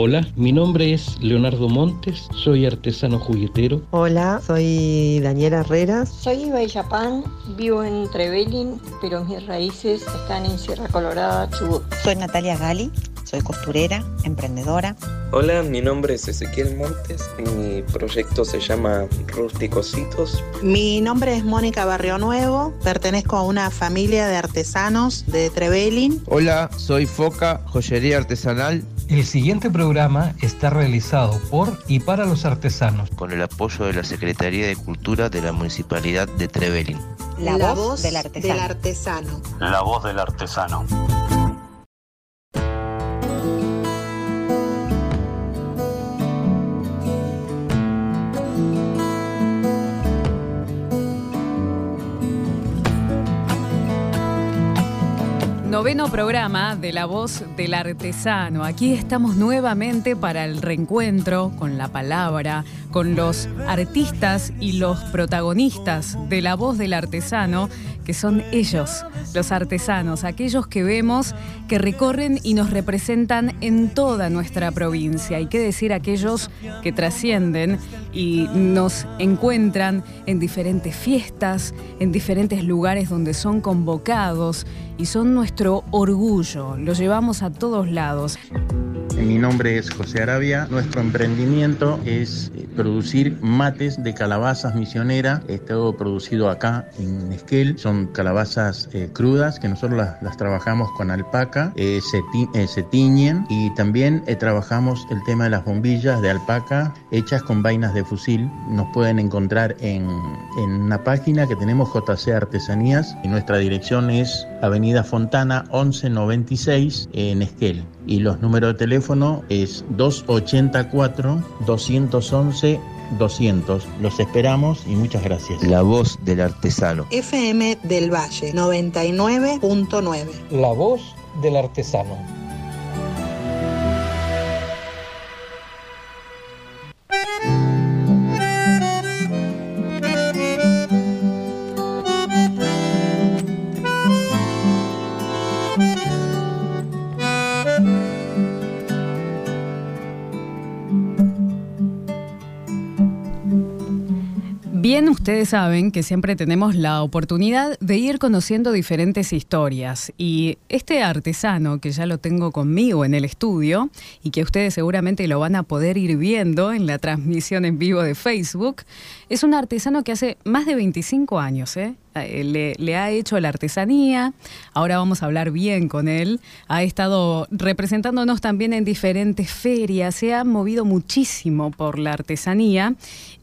Hola, mi nombre es Leonardo Montes, soy artesano juguetero. Hola, soy Daniela Herreras. Soy Iba Yapán, vivo en Trevelin, pero mis raíces están en Sierra Colorada, Chubut. Soy Natalia Gali, soy costurera, emprendedora. Hola, mi nombre es Ezequiel Montes, mi proyecto se llama Rústicositos. Mi nombre es Mónica Barrio Nuevo, pertenezco a una familia de artesanos de Trevelin. Hola, soy Foca, joyería artesanal. El siguiente programa está realizado por y para los artesanos. Con el apoyo de la Secretaría de Cultura de la Municipalidad de Trevelin. La, La voz, voz del, artesano. del artesano. La voz del artesano. Noveno programa de La Voz del Artesano. Aquí estamos nuevamente para el reencuentro con la palabra, con los artistas y los protagonistas de La Voz del Artesano, que son ellos, los artesanos, aquellos que vemos que recorren y nos representan en toda nuestra provincia. Y qué decir aquellos que trascienden y nos encuentran en diferentes fiestas, en diferentes lugares donde son convocados y son nuestro orgullo, lo llevamos a todos lados. Mi nombre es José Arabia. Nuestro emprendimiento es eh, producir mates de calabazas misionera. Esto producido acá en Esquel. Son calabazas eh, crudas que nosotros las, las, trabajamos con alpaca, eh, se, ti, eh, se, tiñen y también eh, trabajamos el tema de las bombillas de alpaca hechas con vainas de fusil. Nos pueden encontrar en, en una página que tenemos JC Artesanías y nuestra dirección es Avenida Fontana 1196 en Esquel y los números de teléfono es 284 211 200. Los esperamos y muchas gracias. La voz del artesano. FM del Valle 99.9. La voz del artesano. Bien, ustedes saben que siempre tenemos la oportunidad de ir conociendo diferentes historias. Y este artesano que ya lo tengo conmigo en el estudio y que ustedes seguramente lo van a poder ir viendo en la transmisión en vivo de Facebook, es un artesano que hace más de 25 años, ¿eh? Le, le, ha hecho la artesanía, ahora vamos a hablar bien con él, ha estado representándonos también en diferentes ferias, se ha movido muchísimo por la artesanía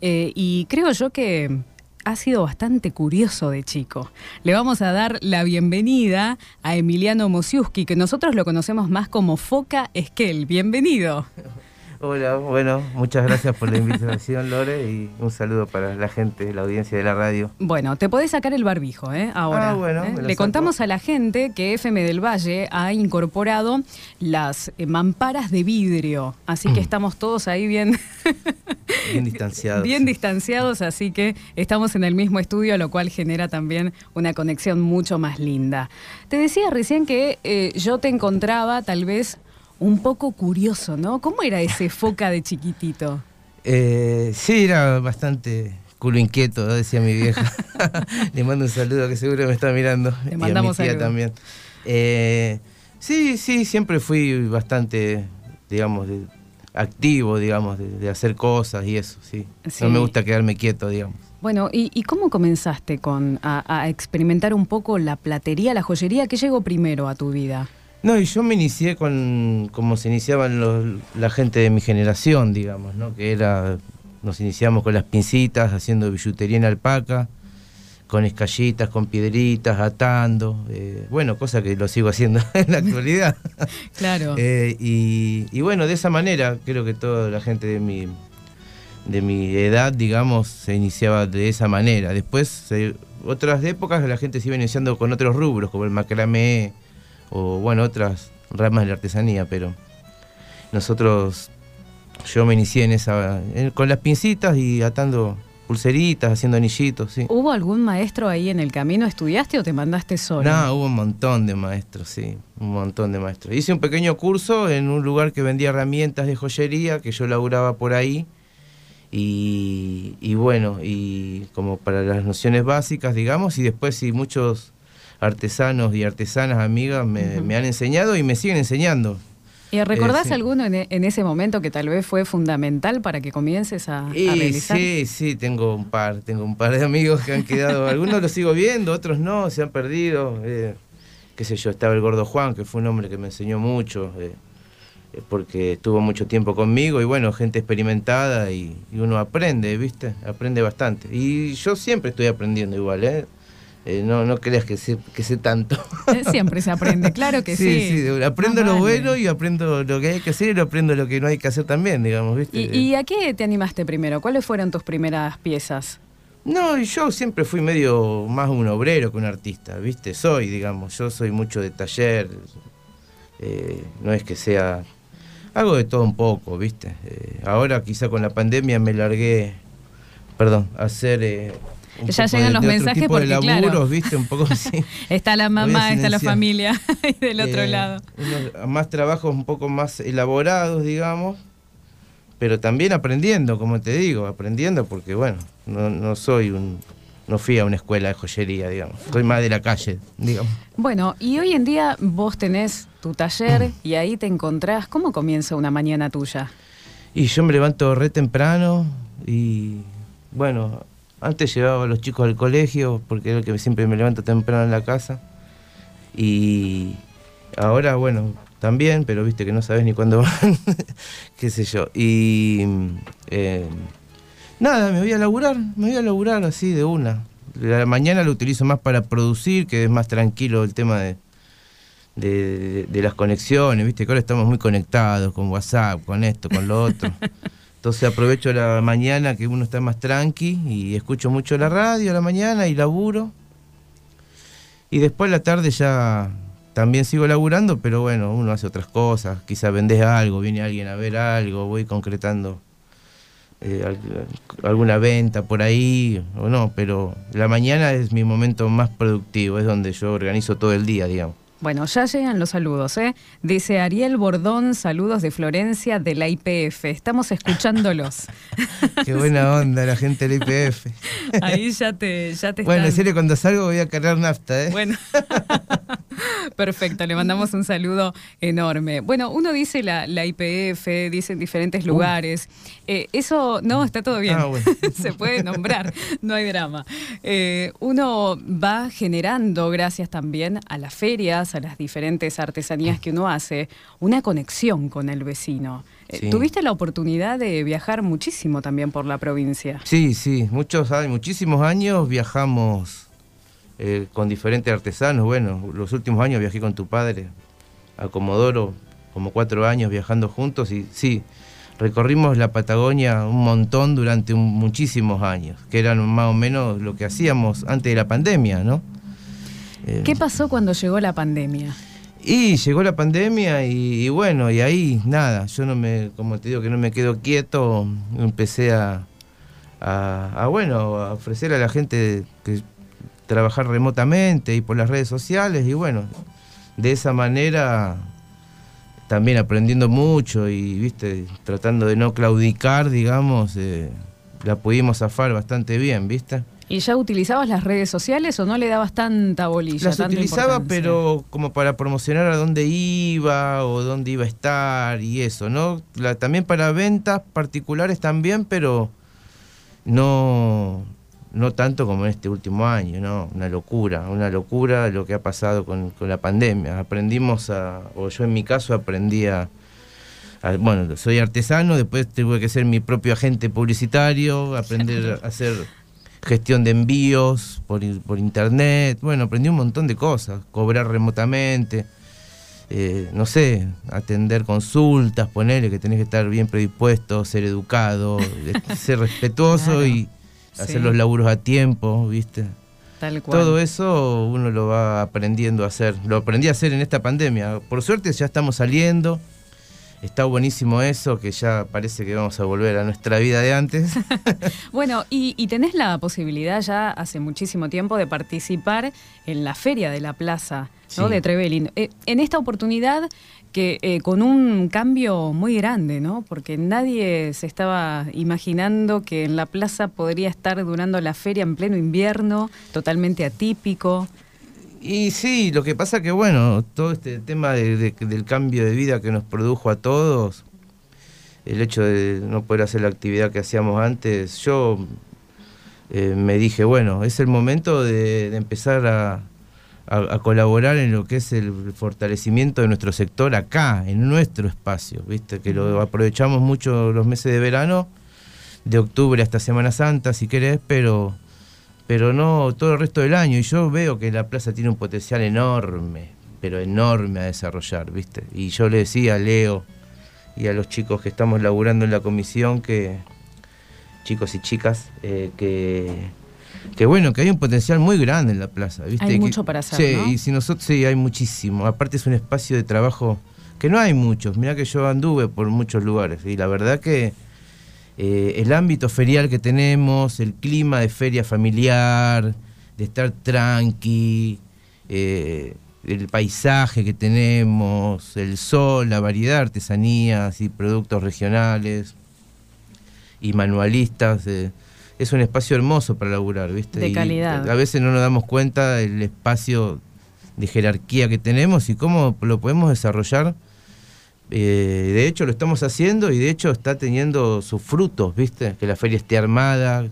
eh, y creo yo que ha sido bastante curioso de chico. Le vamos a dar la bienvenida a Emiliano Mosiuski, que nosotros lo conocemos más como Foca Esquel. Bienvenido. Hola, bueno, muchas gracias por la invitación, Lore, y un saludo para la gente, la audiencia de la radio. Bueno, te podés sacar el barbijo, ¿eh? Ahora. Ah, bueno, ¿eh? Le saco. contamos a la gente que FM del Valle ha incorporado las eh, mamparas de vidrio, así que estamos todos ahí bien, Bien distanciados. bien distanciados, así que estamos en el mismo estudio, lo cual genera también una conexión mucho más linda. Te decía recién que eh, yo te encontraba tal vez un poco curioso, ¿no? ¿Cómo era ese foca de chiquitito? Eh, sí, era bastante culo inquieto, decía mi vieja. Le mando un saludo que seguro me está mirando. Le y a mi mandamos tía también. Eh, sí, sí, siempre fui bastante, digamos, de- activo, digamos, de, de hacer cosas y eso, sí. Sí. No me gusta quedarme quieto, digamos. Bueno, ¿y, y cómo comenzaste con a, a experimentar un poco la platería, la joyería? ¿Qué llegó primero a tu vida? No, y yo me inicié con como se iniciaban los- la gente de mi generación, digamos, ¿no? Que era, nos iniciamos con las pincitas, haciendo billutería en alpaca, con escallitas, con piedritas, atando, eh, bueno, cosa que lo sigo haciendo en la actualidad. Claro. Eh, y, y bueno, de esa manera creo que toda la gente de mi, de mi edad, digamos, se iniciaba de esa manera. Después, otras épocas, la gente se iba iniciando con otros rubros, como el macramé o, bueno, otras ramas de la artesanía, pero nosotros, yo me inicié en esa, en- con las pincitas y atando pulseritas, haciendo anillitos, sí. ¿Hubo algún maestro ahí en el camino? ¿Estudiaste o te mandaste solo? No, hubo un montón de maestros, sí, un montón de maestros. Hice un pequeño curso en un lugar que vendía herramientas de joyería, que yo laburaba por ahí. Y, y bueno, y como para las nociones básicas, digamos, y después sí, muchos artesanos y artesanas amigas me, me han enseñado y me siguen enseñando. ¿Y recordás Eh, sí. alguno en, en ese momento que tal vez fue fundamental para que comiences a, a Y realizar? sí, sí, tengo un par, tengo un par de amigos que han quedado, algunos los sigo viendo, otros no, se han perdido. eh, qué sé yo, estaba el gordo Juan, que fue un hombre que me enseñó mucho, eh, eh, porque estuvo mucho tiempo conmigo, y bueno, gente experimentada y, y uno aprende, ¿viste? Aprende bastante. Y yo siempre estoy aprendiendo igual, ¿eh? Eh, no, no creas que sé, que sé tanto. Eh, Siempre se aprende, claro que sí. sí, sí, aprendo lo vale. bueno y aprendo lo que hay que hacer y lo aprendo lo que no hay que hacer también, digamos, ¿viste? ¿Y, y a qué te animaste primero? ¿Cuáles fueron tus primeras piezas? No, yo siempre fui medio más un obrero que un artista, ¿viste? Soy, digamos, yo soy mucho de taller, eh, no es que sea... Hago de todo un poco, ¿viste? Eh, ahora quizá con la pandemia me largué, perdón, a hacer... Ya llegan de- los de mensajes tipo de porque, claro. laburos, ¿viste? Un poco así. Está la mamá, está la familia del otro Eh, lado. unos- más trabajos un poco más elaborados, digamos, pero también aprendiendo, como te digo, aprendiendo porque, bueno, no, no soy un... No fui a una escuela de joyería, digamos. Soy más de la calle, digamos. Bueno, y hoy en día vos tenés tu taller y ahí te encontrás. ¿Cómo comienza una mañana tuya? Y yo me levanto re temprano y, bueno, antes llevaba a los chicos al colegio porque era el que siempre me levanto temprano en la casa. Y ahora, bueno, también, pero viste que no sabes ni cuándo van, qué sé yo. Y eh, nada, me voy a laburar, me voy a laburar así de una. La mañana lo utilizo más para producir, que es más tranquilo el tema de, de, de- de las conexiones, viste que ahora estamos muy conectados con WhatsApp, con esto, con lo otro. Entonces aprovecho la mañana que uno está más tranqui y escucho mucho la radio la mañana y laburo. Y después la tarde ya también sigo laburando, pero bueno, uno hace otras cosas. Quizá vendés algo, viene alguien a ver algo, voy concretando eh, al- alguna venta por ahí o no, pero la mañana es mi momento más productivo, es donde yo organizo todo el día, digamos. Bueno, ya llegan los saludos, ¿eh? Dice Ariel Bordón, saludos de Florencia de la IPF. Estamos escuchándolos. Qué buena onda la gente del IPF. Ahí ya te, ya te Bueno, en están- serio, cuando salgo voy a cargar nafta, ¿eh? Bueno, perfecto, le mandamos un saludo enorme. Bueno, uno dice la, la IPF, dice en diferentes lugares. Eh, eso, no, está todo bien. Ah, bueno. Se puede nombrar, no hay drama. Eh, uno va generando, gracias también a las ferias, a las diferentes artesanías que uno hace, una conexión con el vecino. Eh, Sí. Tuviste la oportunidad de viajar muchísimo también por la provincia. Sí, sí, muchos años, muchísimos años viajamos eh, con diferentes artesanos. Bueno, los últimos años viajé con tu padre a Comodoro, como cuatro años viajando juntos y sí, recorrimos la Patagonia un montón durante un- muchísimos años, que eran más o menos lo que hacíamos antes de la pandemia, ¿no? Eh, ¿Qué pasó cuando llegó la pandemia? Y llegó la pandemia y, y bueno, y ahí nada, yo no me, como te digo que no me quedo quieto, empecé a, a, a, bueno, a ofrecer a la gente que trabajar remotamente y por las redes sociales y bueno, de esa manera también aprendiendo mucho y viste, tratando de no claudicar, digamos, eh, la pudimos zafar bastante bien, ¿viste? ¿Y ya utilizabas las redes sociales o no le dabas tanta bolilla? Las tanta utilizaba, pero como para promocionar a dónde iba o dónde iba a estar y eso, ¿no? La- también para ventas particulares también, pero no, no tanto como en este último año, ¿no? Una locura, una locura lo que ha pasado con, con la pandemia. Aprendimos a, o yo en mi caso aprendí a, a- bueno, soy artesano, después tuve que ser mi propio agente publicitario, aprender a hacer gestión de envíos por, por internet, bueno, aprendí un montón de cosas, cobrar remotamente, eh, no sé, atender consultas, ponerle que tenés que estar bien predispuesto, ser educado, ser respetuoso Claro, y sí. hacer los laburos a tiempo, ¿viste? Tal cual. Todo eso uno lo va aprendiendo a hacer. Lo aprendí a hacer en esta pandemia. Por suerte ya estamos saliendo. Está buenísimo eso, que ya parece que vamos a volver a nuestra vida de antes. bueno, y, tenés la posibilidad ya hace muchísimo tiempo de participar en la feria de la plaza ¿no? de Trevelin. Eh, en esta oportunidad que eh, con un cambio muy grande, ¿no? Porque nadie se estaba imaginando que en la plaza podría estar durando la feria en pleno invierno, totalmente atípico. Y sí, lo que pasa que bueno, todo este tema del cambio de vida que nos produjo a todos, el hecho de no poder hacer la actividad que hacíamos antes, yo eh, me dije, bueno, es el momento de, empezar a, colaborar en lo que es el fortalecimiento de nuestro sector acá, en nuestro espacio, viste, que lo aprovechamos mucho los meses de verano, de octubre hasta Semana Santa, si querés, pero pero no todo el resto del año. Y yo veo que la plaza tiene un potencial enorme, pero enorme a desarrollar, ¿viste? Y yo le decía a Leo y a los chicos que estamos laburando en la comisión que, chicos y chicas, eh, que, que bueno, que hay un potencial muy grande en la plaza, ¿viste? Hay mucho para hacer, Sí, y si nosotros sí, hay muchísimo. Aparte es un espacio de trabajo que no hay muchos. Mirá que yo anduve por muchos lugares y la verdad que eh, el ámbito ferial que tenemos, el clima de feria familiar, de estar tranqui, eh, el paisaje que tenemos, el sol, la variedad de artesanías y productos regionales y manualistas. Eh, es un espacio hermoso para laburar, ¿viste? De calidad. a veces no nos damos cuenta del espacio de jerarquía que tenemos y cómo lo podemos desarrollar eh, de hecho lo estamos haciendo y de hecho está teniendo sus frutos, ¿viste? Que la feria esté armada,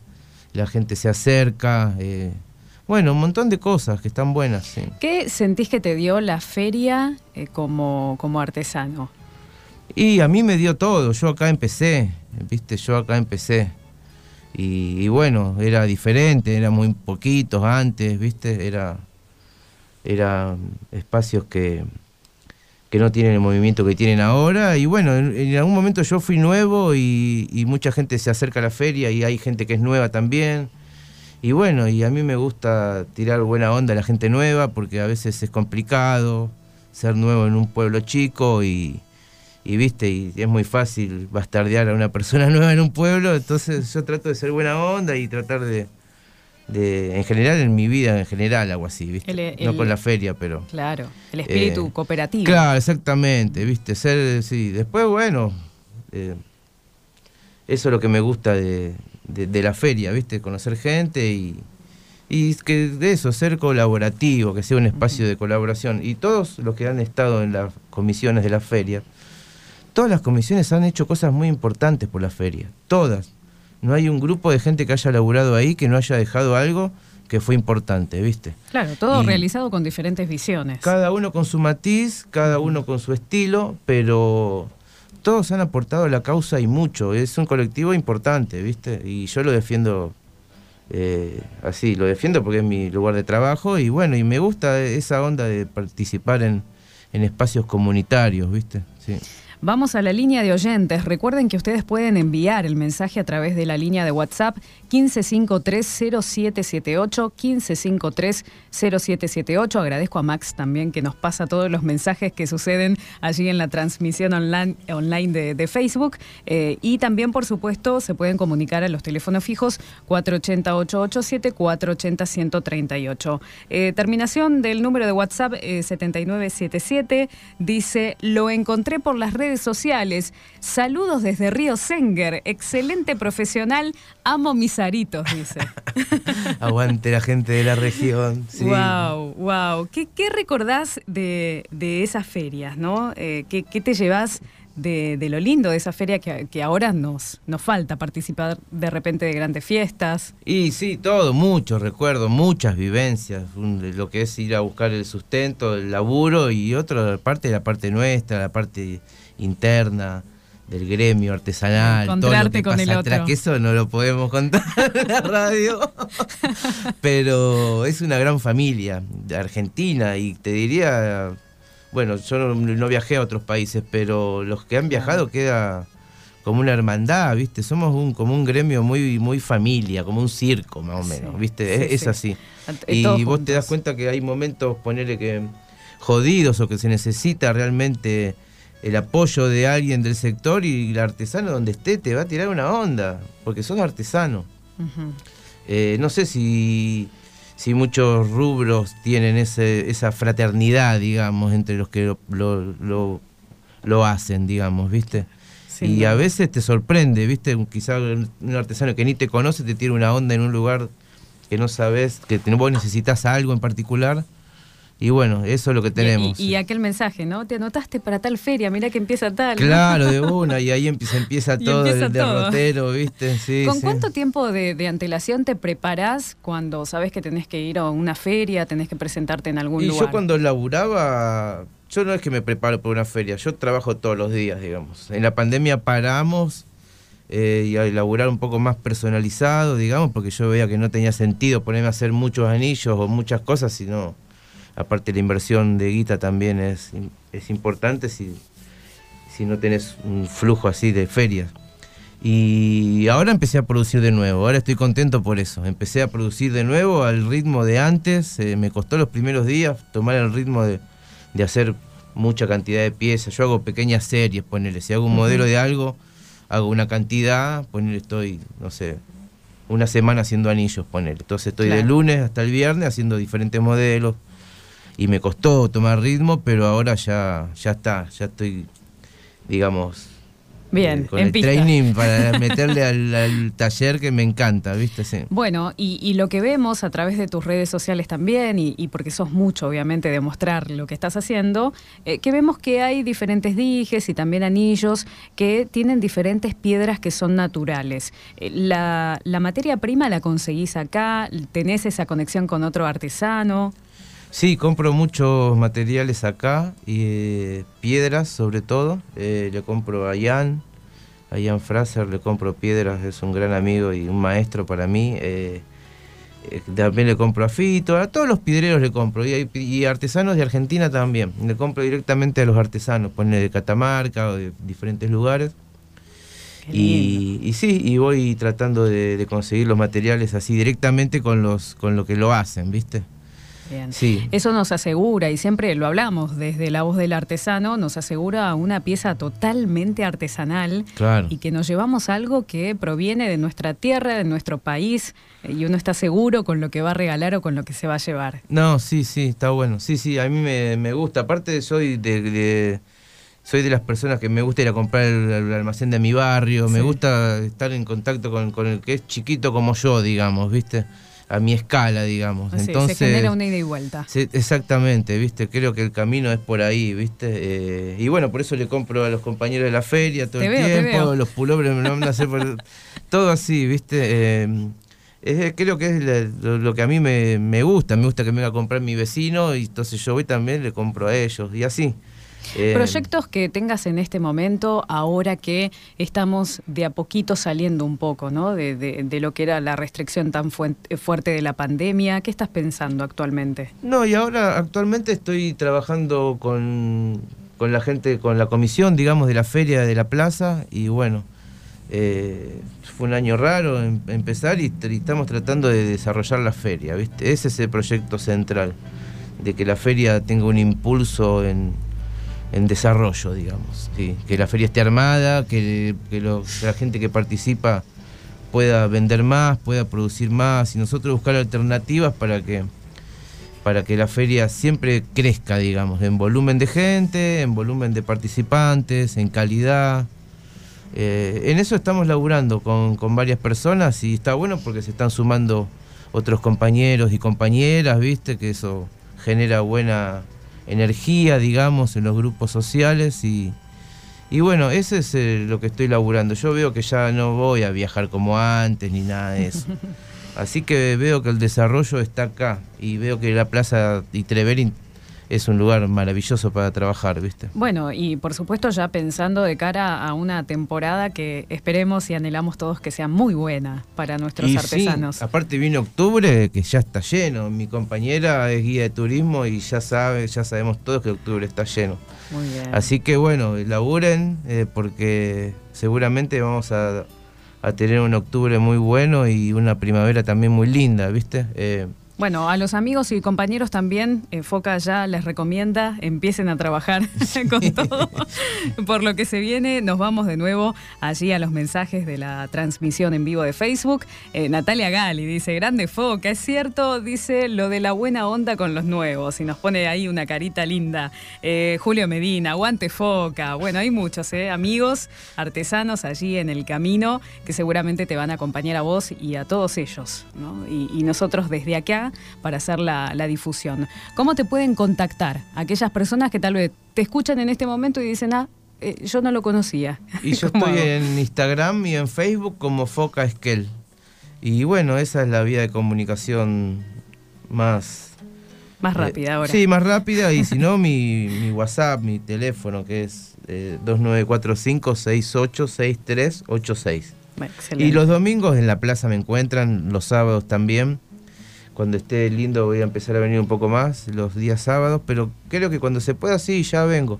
la gente se acerca. Eh, bueno, un montón de cosas que están buenas. ¿Qué sentís que te dio la feria eh, como, como artesano? Y a mí me dio todo, yo acá empecé, ¿viste? Yo acá empecé. Y, y bueno, era diferente, era muy poquitos antes, ¿viste? Era, era espacios que, que no tienen el movimiento que tienen ahora. Y bueno, en, algún momento yo fui nuevo y, mucha gente se acerca a la feria y hay gente que es nueva también. Y bueno, y a mí me gusta tirar buena onda a la gente nueva porque a veces es complicado ser nuevo en un pueblo chico y, y viste, y es muy fácil bastardear a una persona nueva en un pueblo. Entonces yo trato de ser buena onda y tratar de, en general en mi vida en general algo así, ¿viste? no con la feria, pero Claro, el espíritu eh, cooperativo. Claro, exactamente, ¿viste? Ser sí, después bueno, eh, eso es lo que me gusta de, la feria, ¿viste? Conocer gente y y que de eso, ser colaborativo, que sea un espacio de colaboración. Y todos los que han estado en las comisiones de la feria, todas las comisiones han hecho cosas muy importantes por la feria, todas no hay un grupo de gente que haya laburado ahí que no haya dejado algo que fue importante, ¿viste? Claro, todo realizado con diferentes visiones. Cada uno con su matiz, cada uno con su estilo, pero todos han aportado a la causa y mucho. Es un colectivo importante, ¿viste? Y yo lo defiendo eh, así, lo defiendo porque es mi lugar de trabajo y bueno, y me gusta esa onda de participar en, en espacios comunitarios, ¿viste? Sí. Vamos a la línea de oyentes. Recuerden que ustedes pueden enviar el mensaje a través de la línea de WhatsApp 1553-0778, 1553-0778. Agradezco a Max también que nos pasa todos los mensajes que suceden allí en la transmisión online, online de, Facebook. Eh, y también, por supuesto, se pueden comunicar a los teléfonos fijos 480-887, 480-138. Eh, terminación del número de WhatsApp 7977 eh, dice, lo encontré por las redes sociales. Saludos desde Río Senger. Excelente profesional. Amo mis aritos, dice. Aguante la gente de la región. Wow, wow. ¿Qué, recordás de, esas ferias, no? Eh, ¿qué, te llevas de, lo lindo de esa feria que, ahora nos, nos falta participar de repente de grandes fiestas. Y sí, todo, mucho recuerdo, muchas vivencias, lo que es ir a buscar el sustento, el laburo y otra parte la parte nuestra, la parte interna del gremio artesanal, todo lo que con pasa atrás, que eso no lo podemos contar en la radio. Pero es una gran familia de Argentina y te diría, bueno, yo no, viajé a otros países, pero los que han viajado queda como una hermandad, ¿viste? Somos un como un gremio muy muy familia, como un circo más o menos, ¿viste? es, así. Y vos te das cuenta que hay momentos, ponerle que jodidos o que se necesita realmente el apoyo de alguien del sector y el artesano donde esté te va a tirar una onda, porque sos artesano. Eh, no sé si, si muchos rubros tienen ese, esa fraternidad, digamos, entre los que lo, lo, lo, hacen, digamos, ¿viste? y a veces te sorprende, ¿viste? Quizá un artesano que ni te conoce te tira una onda en un lugar que no sabes, que vos necesitas algo en particular y bueno, eso es lo que tenemos. Y, aquel mensaje, ¿no? Te anotaste para tal feria, mira que empieza tal. Claro, de una, y ahí empieza, empieza todo el derrotero, ¿viste? Sí, ¿Con cuánto tiempo de, antelación te preparás cuando sabes que tenés que ir a una feria, tenés que presentarte en algún lugar? Y yo cuando laburaba, yo no es que me preparo por una feria, yo trabajo todos los días, digamos. En la pandemia paramos eh, y a laburar un poco más personalizado, digamos, porque yo veía que no tenía sentido ponerme a hacer muchos anillos o muchas cosas, sino aparte la inversión de guita también es, es importante si, si no tenés un flujo así de ferias. Y ahora empecé a producir de nuevo, ahora estoy contento por eso. Empecé a producir de nuevo al ritmo de antes, eh, me costó los primeros días tomar el ritmo de, de, hacer mucha cantidad de piezas. Yo hago pequeñas series, ponele, si hago un modelo de algo, hago una cantidad, ponele, estoy, no sé, una semana haciendo anillos, ponele. Entonces estoy de lunes hasta el viernes haciendo diferentes modelos, y me costó tomar ritmo, pero ahora ya, ya está, ya estoy, digamos, Bien, eh, con el training para meterle al, taller que me encanta, ¿viste? Sí. Bueno, y, lo que vemos a través de tus redes sociales también, y, porque sos mucho, obviamente, de mostrar lo que estás haciendo, eh, que vemos que hay diferentes dijes y también anillos que tienen diferentes piedras que son naturales. Eh, la, la materia prima la conseguís acá, tenés esa conexión con otro artesano. Sí, compro muchos materiales acá, y eh, piedras sobre todo. Eh, le compro a Jan, a Jan Fraser, le compro piedras, es un gran amigo y un maestro para mí. Eh, también le compro a Fito, a todos los piedreros le compro, y, artesanos de Argentina también. Le compro directamente a los artesanos, pone de Catamarca o de diferentes lugares. Y, sí, y voy tratando de, de, conseguir los materiales así directamente con los con lo que lo hacen, ¿viste? Sí. Eso nos asegura, y siempre lo hablamos desde la voz del artesano, nos asegura una pieza totalmente artesanal y que nos llevamos algo que proviene de nuestra tierra, de nuestro país, y uno está seguro con lo que va a regalar o con lo que se va a llevar. No, sí, sí, está bueno. Sí, sí, a mí me, gusta. Aparte soy de, soy de las personas que me gusta ir a comprar el, almacén de mi barrio, me gusta estar en contacto con, con el que es chiquito como yo, digamos, ¿viste? A mi escala, digamos. Entonces, se genera una ida y vuelta. exactamente, ¿viste? Creo que el camino es por ahí, ¿viste? Eh, y bueno, por eso le compro a los compañeros de la feria todo el tiempo, los pulobres me lo van a hacer por, todo así, ¿viste? Eh, creo que es lo, que a mí me, me, gusta, me gusta que me venga a comprar mi vecino y entonces yo voy también le compro a ellos y así. Eh, Proyectos que tengas en este momento, ahora que estamos de a poquito saliendo un poco ¿no? de, lo que era la restricción tan fuerte de la pandemia, ¿qué estás pensando actualmente? No, y ahora actualmente estoy trabajando con, la gente, con la comisión, digamos, de la feria de la plaza, y bueno, eh, fue un año raro em, empezar y, y, estamos tratando de desarrollar la feria, ¿viste? Ese es el proyecto central, de que la feria tenga un impulso en en desarrollo, digamos. Que la feria esté armada, que, la gente que participa pueda vender más, pueda producir más y nosotros buscar alternativas para que para que la feria siempre crezca, digamos, en volumen de gente, en volumen de participantes, en calidad. Eh, en eso estamos laburando con, con, varias personas y está bueno porque se están sumando otros compañeros y compañeras, viste, que eso genera buena, energía, digamos, en los grupos sociales y, y bueno, eso es eh, lo que estoy laburando. Yo veo que ya no voy a viajar como antes ni nada de eso. Así que veo que el desarrollo está acá y veo que la Plaza de Treverin es un lugar maravilloso para trabajar, ¿viste? Bueno, y por supuesto ya pensando de cara a una temporada que esperemos y anhelamos todos que sea muy buena para nuestros artesanos. aparte viene octubre que ya está lleno. Mi compañera es guía de turismo y ya sabe, ya sabemos todos que octubre está lleno. Muy bien. Así que bueno, laburen eh, porque seguramente vamos a, tener un octubre muy bueno y una primavera también muy linda, ¿viste? Eh, Bueno, a los amigos y compañeros también, eh, Foca ya les recomienda, empiecen a trabajar con todo. Por lo que se viene, nos vamos de nuevo allí a los mensajes de la transmisión en vivo de Facebook. Eh, Natalia Gali dice, grande Foca, es cierto, dice lo de la buena onda con los nuevos y nos pone ahí una carita linda. Eh, Julio Medina, aguante Foca. Bueno, hay muchos amigos, artesanos allí en el camino que seguramente te van a acompañar a vos y a todos ellos. y nosotros desde acá para hacer la, difusión. ¿Cómo te pueden contactar aquellas personas que tal vez te escuchan en este momento y dicen, ah, eh, yo no lo conocía? Y yo estoy en Instagram y en Facebook como Foca Esquel. Y bueno, esa es la vía de comunicación más... Más rápida eh, ahora. Sí, más rápida. Y si no, mi, WhatsApp, mi teléfono, que es eh, 2945-686386. Y los domingos en la plaza me encuentran, los sábados también cuando esté lindo voy a empezar a venir un poco más los días sábados, pero creo que cuando se pueda sí, ya vengo.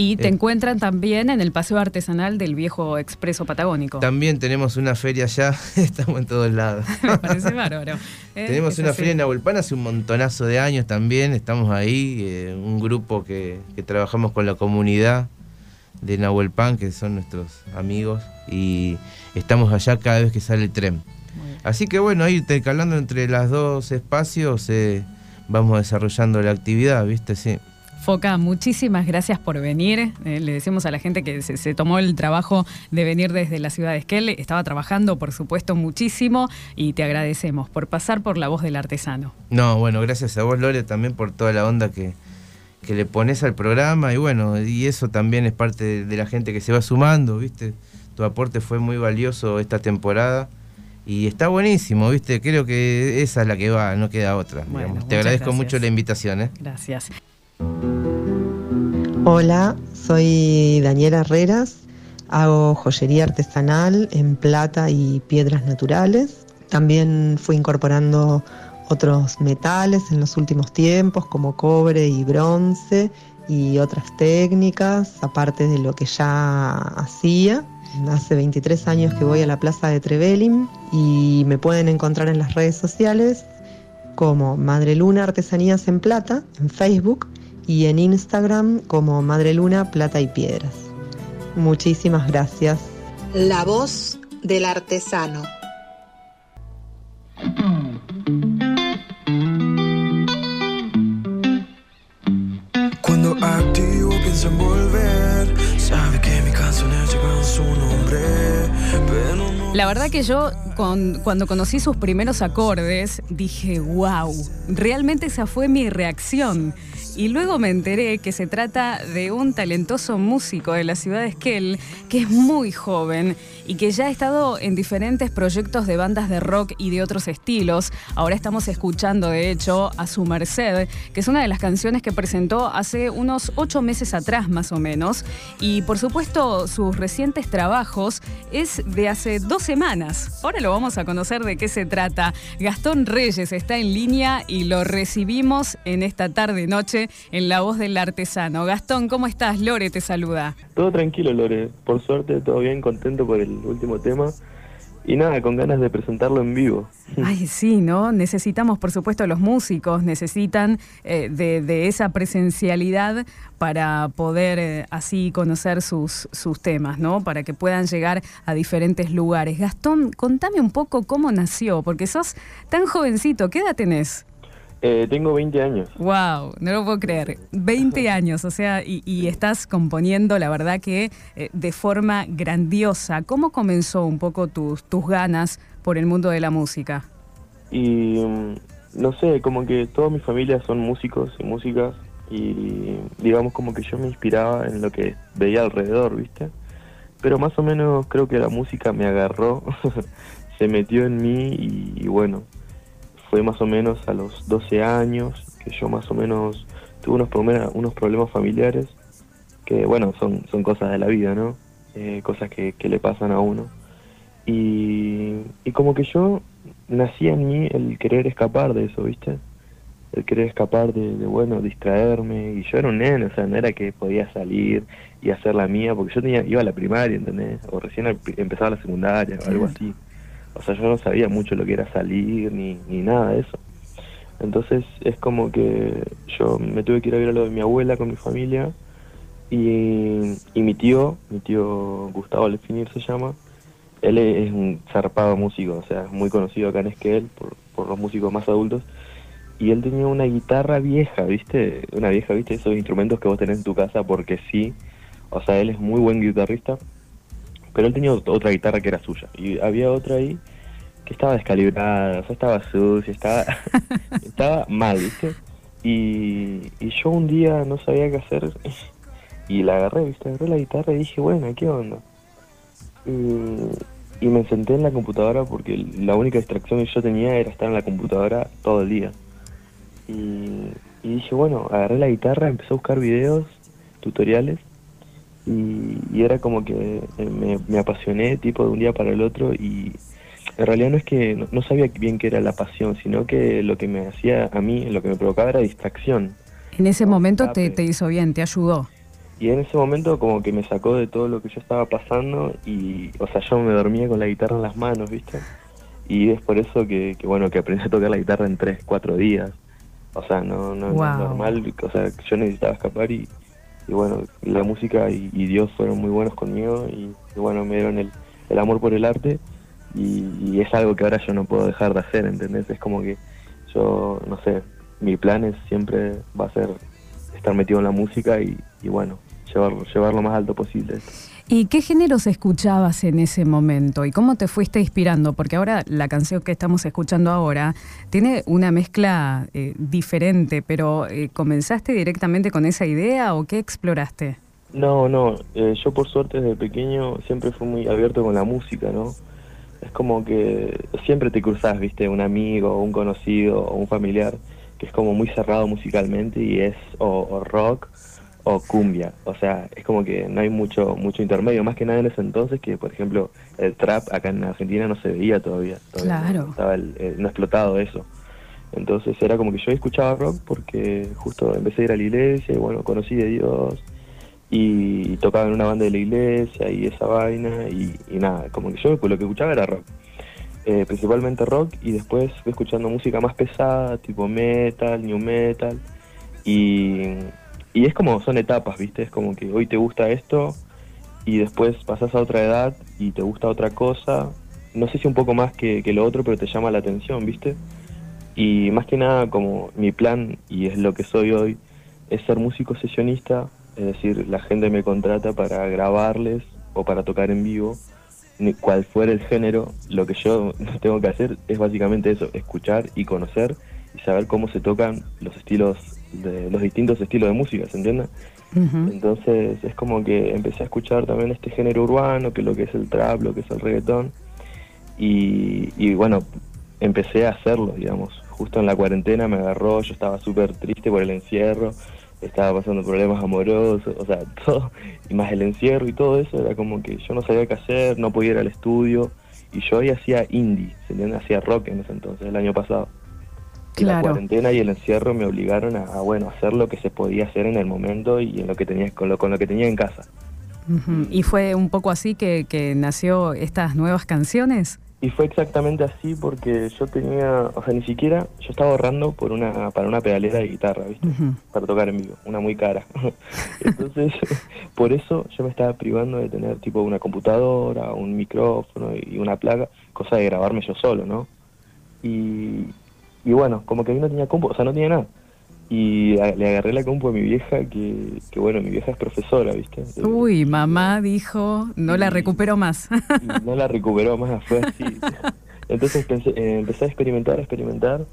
Y te eh, encuentran también en el paseo artesanal del viejo expreso patagónico. También tenemos una feria allá, estamos en todos lados. Me parece bárbaro. ¿eh? tenemos una feria en Nahuelpan hace un montonazo de años también, estamos ahí, eh, un grupo que, que, trabajamos con la comunidad de Nahuelpan, que son nuestros amigos, y estamos allá cada vez que sale el tren. Así que bueno, ahí intercalando entre los dos espacios eh, vamos desarrollando la actividad, ¿viste? Sí. Foca, muchísimas gracias por venir. Eh, le decimos a la gente que se, tomó el trabajo de venir desde la ciudad de Esquel. Estaba trabajando, por supuesto, muchísimo y te agradecemos por pasar por la voz del artesano. No, bueno, gracias a vos, Lore, también por toda la onda que, que le pones al programa y bueno, y eso también es parte de la gente que se va sumando, ¿viste? Tu aporte fue muy valioso esta temporada y está buenísimo, ¿viste? Creo que esa es la que va, no queda otra. Te agradezco mucho la invitación. ¿eh? Gracias. Hola, soy Daniela Herreras. Hago joyería artesanal en plata y piedras naturales. También fui incorporando otros metales en los últimos tiempos, como cobre y bronce y otras técnicas, aparte de lo que ya hacía. Hace 23 años que voy a la plaza de Trevelin y me pueden encontrar en las redes sociales como Madre Luna Artesanías en Plata en Facebook y en Instagram como Madre Luna Plata y Piedras. Muchísimas gracias. La voz del artesano. La verdad que yo cuando conocí sus primeros acordes dije, wow, realmente esa fue mi reacción. Y luego me enteré que se trata de un talentoso músico de la ciudad de Esquel, que es muy joven y que ya ha estado en diferentes proyectos de bandas de rock y de otros estilos. Ahora estamos escuchando, de hecho, a Su Merced, que es una de las canciones que presentó hace unos ocho meses atrás, más o menos. Y por supuesto, sus recientes trabajos es de hace dos semanas. Ahora lo vamos a conocer de qué se trata. Gastón Reyes está en línea y lo recibimos en esta tarde-noche en La Voz del Artesano. Gastón, ¿cómo estás? Lore te saluda. Todo tranquilo, Lore. Por suerte, todo bien, contento por el último tema. Y nada, con ganas de presentarlo en vivo. Ay, sí, ¿no? Necesitamos, por supuesto, los músicos necesitan eh, de, esa presencialidad para poder eh, así conocer sus, sus temas, ¿no? Para que puedan llegar a diferentes lugares. Gastón, contame un poco cómo nació, porque sos tan jovencito. ¿Qué edad tenés? Eh, tengo 20 años. Wow, no lo puedo creer. 20 años, o sea, y, estás componiendo, la verdad que eh, de forma grandiosa. ¿Cómo comenzó un poco tus, tus ganas por el mundo de la música? Y mm, no sé, como que toda mi familia son músicos y músicas y digamos como que yo me inspiraba en lo que veía alrededor, ¿viste? Pero más o menos creo que la música me agarró, se metió en mí y bueno, fue más o menos a los 12 años que yo más o menos tuve unos problemas, unos problemas familiares que bueno, son, son cosas de la vida, ¿no? Eh, cosas que, le pasan a uno. Y, y como que yo nací en mí el querer escapar de eso, ¿viste? El querer escapar de, bueno, distraerme. Y yo era un nene, o sea, no era que podía salir y hacer la mía, porque yo tenía, iba a la primaria, ¿entendés? O recién empezaba la secundaria o algo así. O sea, yo no sabía mucho lo que era salir ni, ni nada de eso. Entonces es como que yo me tuve que ir a ver a lo de mi abuela con mi familia y, y mi tío, mi tío Gustavo Lefinir se llama, él es un zarpado músico, o sea, es muy conocido acá en Esquel por, por los músicos más adultos. Y él tenía una guitarra vieja, ¿viste? Una vieja, ¿viste? Esos instrumentos que vos tenés en tu casa porque sí. O sea, él es muy buen guitarrista. Pero él tenía ot- otra guitarra que era suya. Y había otra ahí que estaba descalibrada, o sea, estaba sucia, estaba, estaba mal, ¿viste? Y, y yo un día no sabía qué hacer y la agarré, ¿viste? Agarré la guitarra y dije, bueno, ¿qué onda? Y, y me senté en la computadora porque la única distracción que yo tenía era estar en la computadora todo el día. Y, y dije, bueno, agarré la guitarra, empecé a buscar videos, tutoriales, y, y era como que eh, me, me apasioné tipo de un día para el otro y en realidad no es que no, no sabía bien qué era la pasión, sino que lo que me hacía a mí, lo que me provocaba era distracción. En ese momento te, te hizo bien, te ayudó. Y en ese momento como que me sacó de todo lo que yo estaba pasando y, o sea, yo me dormía con la guitarra en las manos, ¿viste? Y es por eso que, que bueno, que aprendí a tocar la guitarra en tres, cuatro días. O sea, no, no, no es normal, o sea, yo necesitaba escapar y, y bueno, la música y, y Dios fueron muy buenos conmigo y, bueno, me dieron el, el amor por el arte y, es algo que ahora yo no puedo dejar de hacer, ¿entendés? Es como que yo, no sé, mi plan es siempre va a ser estar metido en la música y, y bueno, llevar, llevar lo más alto posible. ¿Y qué géneros escuchabas en ese momento? ¿Y cómo te fuiste inspirando? Porque ahora la canción que estamos escuchando ahora tiene una mezcla eh, diferente, pero eh, ¿comenzaste directamente con esa idea o qué exploraste? No, no, eh, yo por suerte desde pequeño siempre fui muy abierto con la música, ¿no? Es como que siempre te cruzas, viste, un amigo, un conocido o un familiar que es como muy cerrado musicalmente y es o, o rock o cumbia, o sea, es como que no hay mucho mucho intermedio, más que nada en ese entonces que, por ejemplo, el trap acá en Argentina no se veía todavía, todavía Claro. no, estaba el- eh, no explotado eso. Entonces era como que yo escuchaba rock porque justo empecé a ir a la iglesia y bueno, conocí de Dios y tocaba en una banda de la iglesia y esa vaina y, y nada, como que yo lo que escuchaba era rock. Eh, principalmente rock y después fui escuchando música más pesada, tipo metal, new metal y, y es como son etapas, ¿viste? Es como que hoy te gusta esto y después pasas a otra edad y te gusta otra cosa, no sé si un poco más que, que lo otro, pero te llama la atención, ¿viste? Y más que nada como mi plan, y es lo que soy hoy, es ser músico sesionista, es decir, la gente me contrata para grabarles o para tocar en vivo, cual fuera el género, lo que yo tengo que hacer es básicamente eso, escuchar y conocer y saber cómo se tocan los estilos, de los distintos estilos de música, ¿se entiende? Entonces es como que empecé a escuchar también este género urbano, que es lo que es el trap, lo que es el reggaetón, y, y bueno, empecé a hacerlo, digamos. Justo en la cuarentena me agarró, yo estaba súper triste por el encierro, estaba pasando problemas amorosos, o sea, todo, y más el encierro y todo eso, era como que yo no sabía qué hacer, no podía ir al estudio, y yo ahí hacía indie, ¿se entiende? Hacía rock en ese entonces, el año pasado. La cuarentena y el encierro me obligaron a, a, bueno, hacer lo que se podía hacer en el momento y en lo que tenía, con lo, con lo que tenía en casa. ¿Y fue un poco así que, que nació estas nuevas canciones? Y fue exactamente así porque yo tenía, o sea, ni siquiera, yo estaba ahorrando por una, para una pedalera de guitarra, ¿viste? Para tocar en vivo, una muy cara. Entonces, por eso yo me estaba privando de tener tipo una computadora, un micrófono y una placa, cosa de grabarme yo solo, ¿no? Y, y bueno, como que ahí no tenía compu, o sea, no tenía nada. Y a- le agarré la compu a mi vieja, que, que bueno, mi vieja es profesora, ¿viste? Uy, mamá dijo, no la recupero más. y no la recuperó más, fue así. Entonces pensé- eh, empecé a experimentar, a experimentar,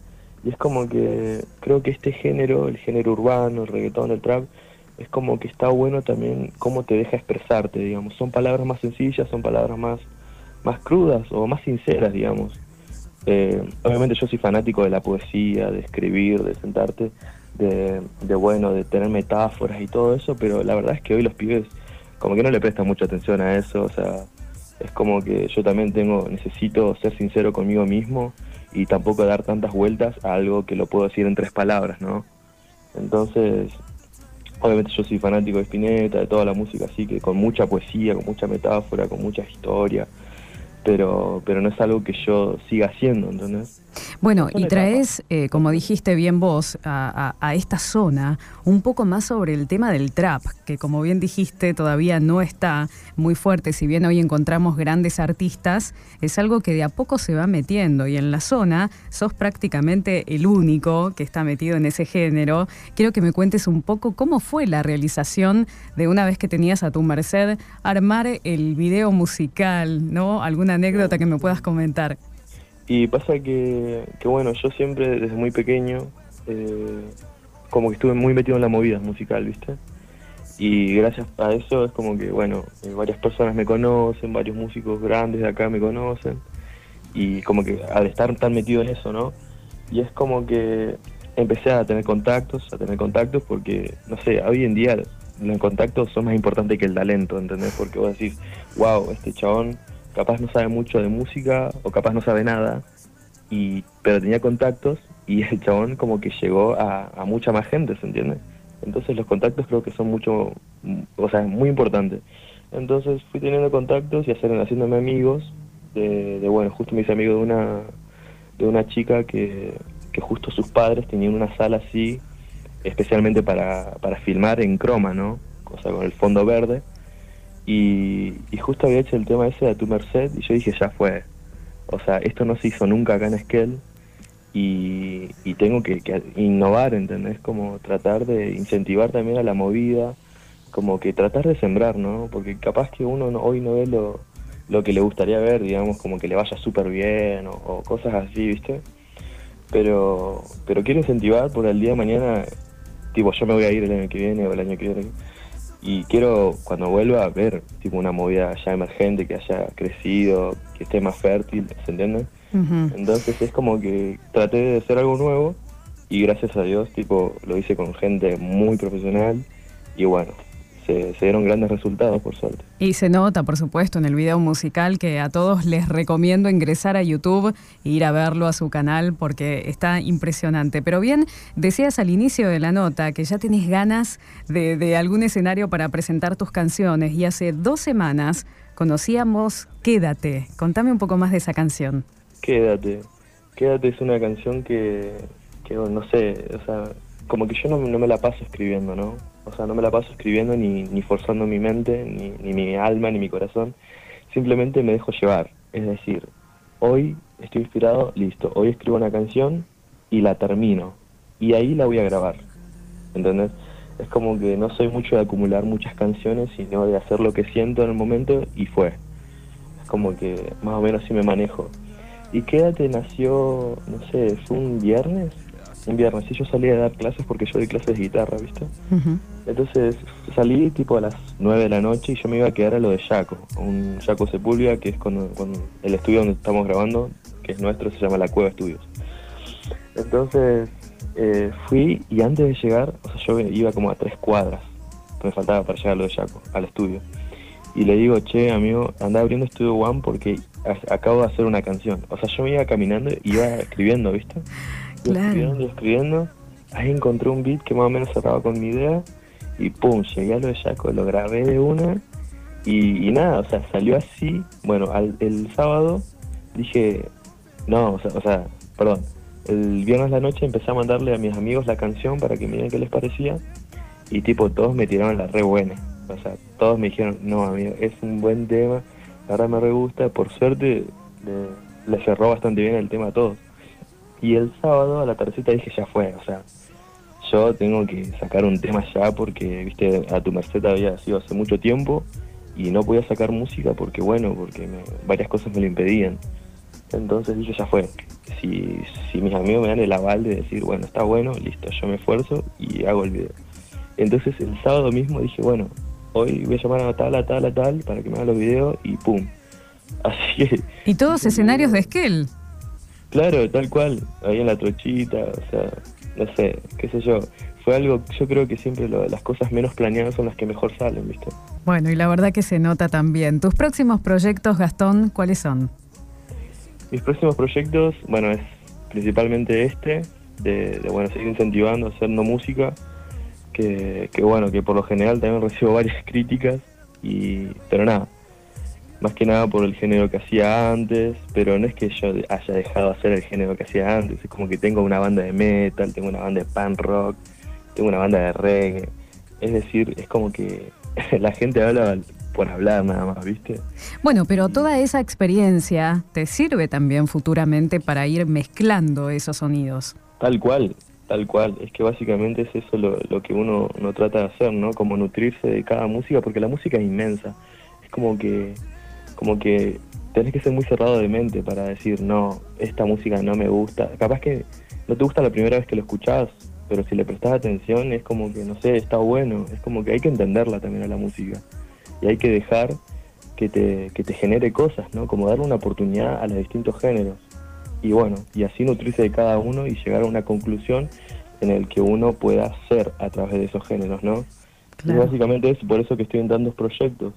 y es como que creo que este género, el género urbano, el reggaetón, el trap, es como que está bueno también cómo te deja expresarte, digamos. Son palabras más sencillas, son palabras más, más crudas o más sinceras, digamos. Eh, obviamente yo soy fanático de la poesía, de escribir, de sentarte, de, bueno, de tener metáforas y todo eso, pero la verdad es que hoy los pibes como que no le prestan mucha atención a eso, o sea, es como que yo también tengo, necesito ser sincero conmigo mismo y tampoco dar tantas vueltas a algo que lo puedo decir en tres palabras, ¿no? Entonces, obviamente yo soy fanático de Spinetta, de toda la música así, que con mucha poesía, con mucha metáfora, con mucha historia. Pero, pero no es algo que yo siga haciendo, ¿entendés? Bueno, y traes, eh, como dijiste bien vos, a, esta zona un poco más sobre el tema del trap, que como bien dijiste todavía no está muy fuerte, si bien hoy encontramos grandes artistas, es algo que de a poco se va metiendo y en la zona sos prácticamente el único que está metido en ese género. Quiero que me cuentes un poco cómo fue la realización de una vez que tenías a tu merced armar el video musical, ¿no? ¿Alguna anécdota que me puedas comentar? Y pasa que, que bueno, yo siempre desde muy pequeño, eh, como que estuve muy metido en la movida musical, ¿viste? Y gracias a eso es como que, bueno, eh, varias personas me conocen, varios músicos grandes de acá me conocen, y como que al estar tan metido en eso, ¿no? Y es como que empecé a tener contactos, a tener contactos, porque, no sé, hoy en día los contactos son más importantes que el talento, ¿entendés? Porque vos decís, wow, este chabón capaz no sabe mucho de música o capaz no sabe nada, y, pero tenía contactos y el chabón como que llegó a, mucha más gente, ¿se entiende? Entonces los contactos creo que son mucho, o sea, muy importantes. Entonces fui teniendo contactos y haciéndome amigos de, bueno, justo me hice amigo de una, de una chica que, que justo sus padres tenían una sala así, especialmente para, para filmar en croma, ¿no? O sea, con el fondo verde y, justo había hecho el tema ese de tu merced y yo dije, ya fue. O sea, esto no se hizo nunca acá en Esquel y, tengo que, innovar, ¿entendés? Como tratar de incentivar también a la movida, como que tratar de sembrar, ¿no? Porque capaz que uno hoy no ve lo, lo que le gustaría ver, digamos, como que le vaya súper bien o, cosas así, ¿viste? Pero, pero quiero incentivar por el día de mañana, tipo, yo me voy a ir el año que viene o el año que viene y quiero cuando vuelva a ver tipo una movida ya emergente que haya crecido que esté más fértil se entiende entonces es como que traté de hacer algo nuevo y gracias a Dios tipo lo hice con gente muy profesional y bueno se, dieron grandes resultados, por suerte. Y se nota, por supuesto, en el video musical que a todos les recomiendo ingresar a YouTube e ir a verlo a su canal porque está impresionante. Pero bien, decías al inicio de la nota que ya tenés ganas de, de algún escenario para presentar tus canciones y hace dos semanas conocíamos Quédate. Contame un poco más de esa canción. Quédate. Quédate es una canción que, que no sé, o sea, como que yo no, no me la paso escribiendo, ¿no? O sea, no me la paso escribiendo ni, ni forzando mi mente, ni, ni mi alma, ni mi corazón. Simplemente me dejo llevar. Es decir, hoy estoy inspirado, listo. Hoy escribo una canción y la termino. Y ahí la voy a grabar. ¿Entendés? Es como que no soy mucho de acumular muchas canciones, sino de hacer lo que siento en el momento y fue. Es como que más o menos así me manejo. Y Quédate nació, no sé, fue un viernes, un viernes, sí, yo salí a dar clases porque yo doy clases de guitarra, ¿viste? Entonces salí tipo a las 9 de la noche y yo me iba a quedar a lo de Yaco, un Yaco Sepulvia, que es con, el estudio donde estamos grabando, que es nuestro, se llama La Cueva Estudios. Entonces eh, fui y antes de llegar, o sea, yo iba como a tres cuadras, me faltaba para llegar a lo de Yaco, al estudio. Y le digo, che, amigo, anda abriendo Estudio One porque acabo de hacer una canción. O sea, yo me iba caminando y iba escribiendo, ¿viste? Escribiendo, escribiendo. Ahí encontré un beat que más o menos cerraba con mi idea. Y pum, llegué a lo de Jaco, lo grabé de una. Y, nada, o sea, salió así. Bueno, al, el sábado dije, no, o sea, o sea, perdón. El viernes la noche empecé a mandarle a mis amigos la canción para que me digan qué les parecía. Y tipo, todos me tiraron la re buena. O sea, todos me dijeron, no, amigo, es un buen tema. Ahora me re gusta. Por suerte, le cerró bastante bien el tema a todos. Y el sábado a la tercera dije, ya fue, o sea, yo tengo que sacar un tema ya porque, viste, a tu merced había sido hace mucho tiempo y no podía sacar música porque, bueno, porque varias cosas me lo impedían. Entonces dije, ya fue. Si, si mis amigos me dan el aval de decir, bueno, está bueno, listo, yo me esfuerzo y hago el video. Entonces el sábado mismo dije, bueno, hoy voy a llamar a tal, a tal, a tal, para que me haga los videos y pum. Así que... Y todos escenarios de Skell. Claro, tal cual, ahí en la trochita, o sea, no sé, qué sé yo. Fue algo, yo creo que siempre las cosas menos planeadas son las que mejor salen, ¿viste? Bueno, y la verdad que se nota también. ¿Tus próximos proyectos, Gastón, cuáles son? Mis próximos proyectos, bueno, es principalmente este, de, bueno, seguir incentivando, haciendo música, que, que bueno, que por lo general también recibo varias críticas, y pero nada, más que nada por el género que hacía antes, pero no es que yo haya dejado de hacer el género que hacía antes, es como que tengo una banda de metal, tengo una banda de punk rock, tengo una banda de reggae, es decir, es como que la gente habla por hablar nada más, ¿viste? Bueno, pero toda esa experiencia te sirve también futuramente para ir mezclando esos sonidos. Tal cual, tal cual. Es que básicamente es eso lo, lo que uno, no trata de hacer, ¿no? Como nutrirse de cada música, porque la música es inmensa. Es como que, como que tenés que ser muy cerrado de mente para decir, no, esta música no me gusta. Capaz que no te gusta la primera vez que lo escuchás, pero si le prestás atención es como que, no sé, está bueno. Es como que hay que entenderla también a la música y hay que dejar que te, que te genere cosas, ¿no? Como darle una oportunidad a los distintos géneros. Y bueno, y así nutrirse de cada uno y llegar a una conclusión en el que uno pueda ser a través de esos géneros, ¿no? Y básicamente es por eso que estoy en tantos proyectos.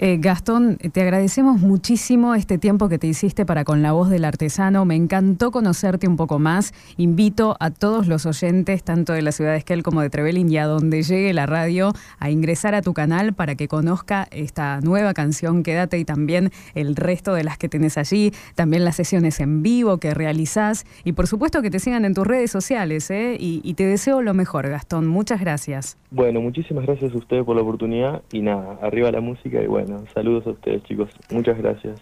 Eh, Gastón, te agradecemos muchísimo este tiempo que te hiciste para con la voz del artesano. Me encantó conocerte un poco más. Invito a todos los oyentes, tanto de la ciudad de Esquel como de Trevelin y a donde llegue la radio, a ingresar a tu canal para que conozca esta nueva canción Quédate y también el resto de las que tenés allí, también las sesiones en vivo que realizás y por supuesto que te sigan en tus redes sociales. ¿eh? Y, y te deseo lo mejor, Gastón. Muchas gracias. Bueno, muchísimas gracias a ustedes por la oportunidad y nada, arriba la música y bueno saludos a ustedes chicos. Muchas gracias.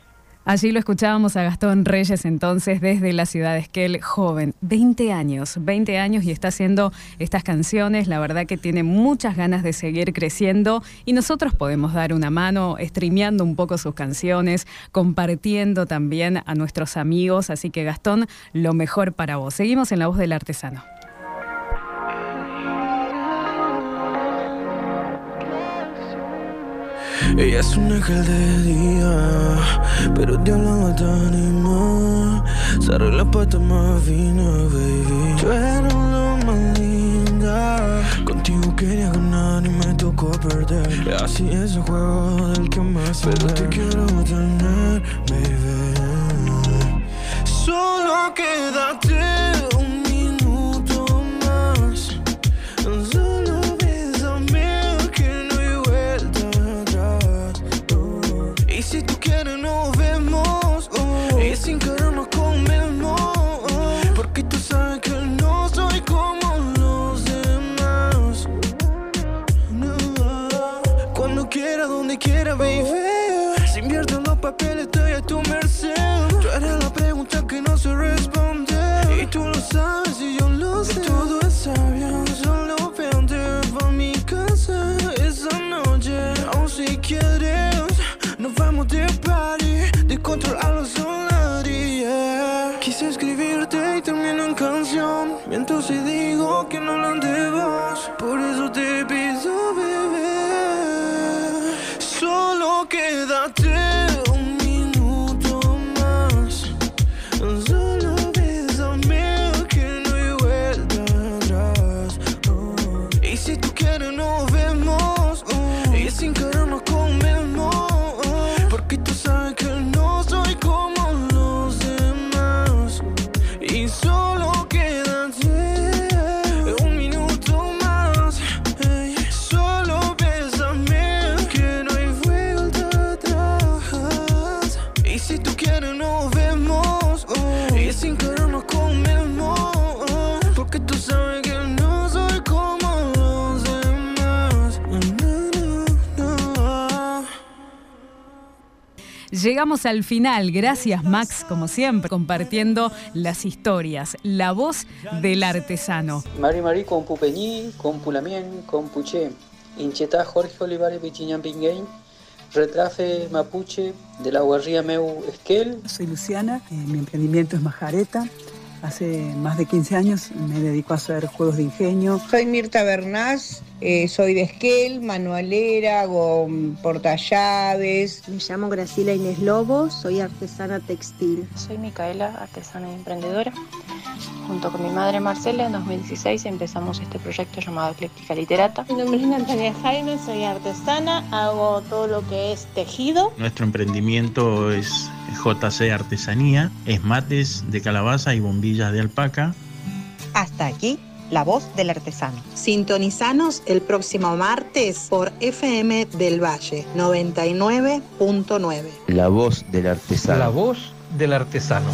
Allí lo escuchábamos a Gastón Reyes entonces desde la ciudad de Esquel, joven, 20 años, 20 años y está haciendo estas canciones, la verdad que tiene muchas ganas de seguir creciendo y nosotros podemos dar una mano streameando un poco sus canciones, compartiendo también a nuestros amigos, así que Gastón, lo mejor para vos. Seguimos en la voz del artesano. Ella es un ángel de día, pero te hablaba tan animal. Se arregla pata más fina, baby. Tú eres lo más linda. Contigo quería ganar y me tocó perder. Así es el juego del que más Pero te quiero tener, baby. Solo quédate Llegamos al final. Gracias, Max, como siempre, compartiendo las historias, la voz del artesano. Mari Mari con Pupeñí, con Pulamien, con Puché. Incheta Jorge Olivares Pichiñán Pinguein. Retrafe Mapuche de la guarría Meu Esquel. Soy Luciana, eh, mi emprendimiento es Majareta. Hace más de 15 años me dedico a hacer juegos de ingenio. Soy Mirta Bernás, eh, soy de Esquel, manualera, hago mm, portallaves. Me llamo Graciela Inés Lobo, soy artesana textil. Soy Micaela, artesana y emprendedora. Junto con mi madre Marcela, en 2016 empezamos este proyecto llamado Ecléctica Literata. Mi nombre es Natalia Jaime, soy artesana, hago todo lo que es tejido. Nuestro emprendimiento es JC Artesanía, es mates de calabaza y bombillas de alpaca. Hasta aquí La voz del artesano. Sintonizanos el próximo martes por FM del Valle 99.9. La voz del artesano. La voz del artesano.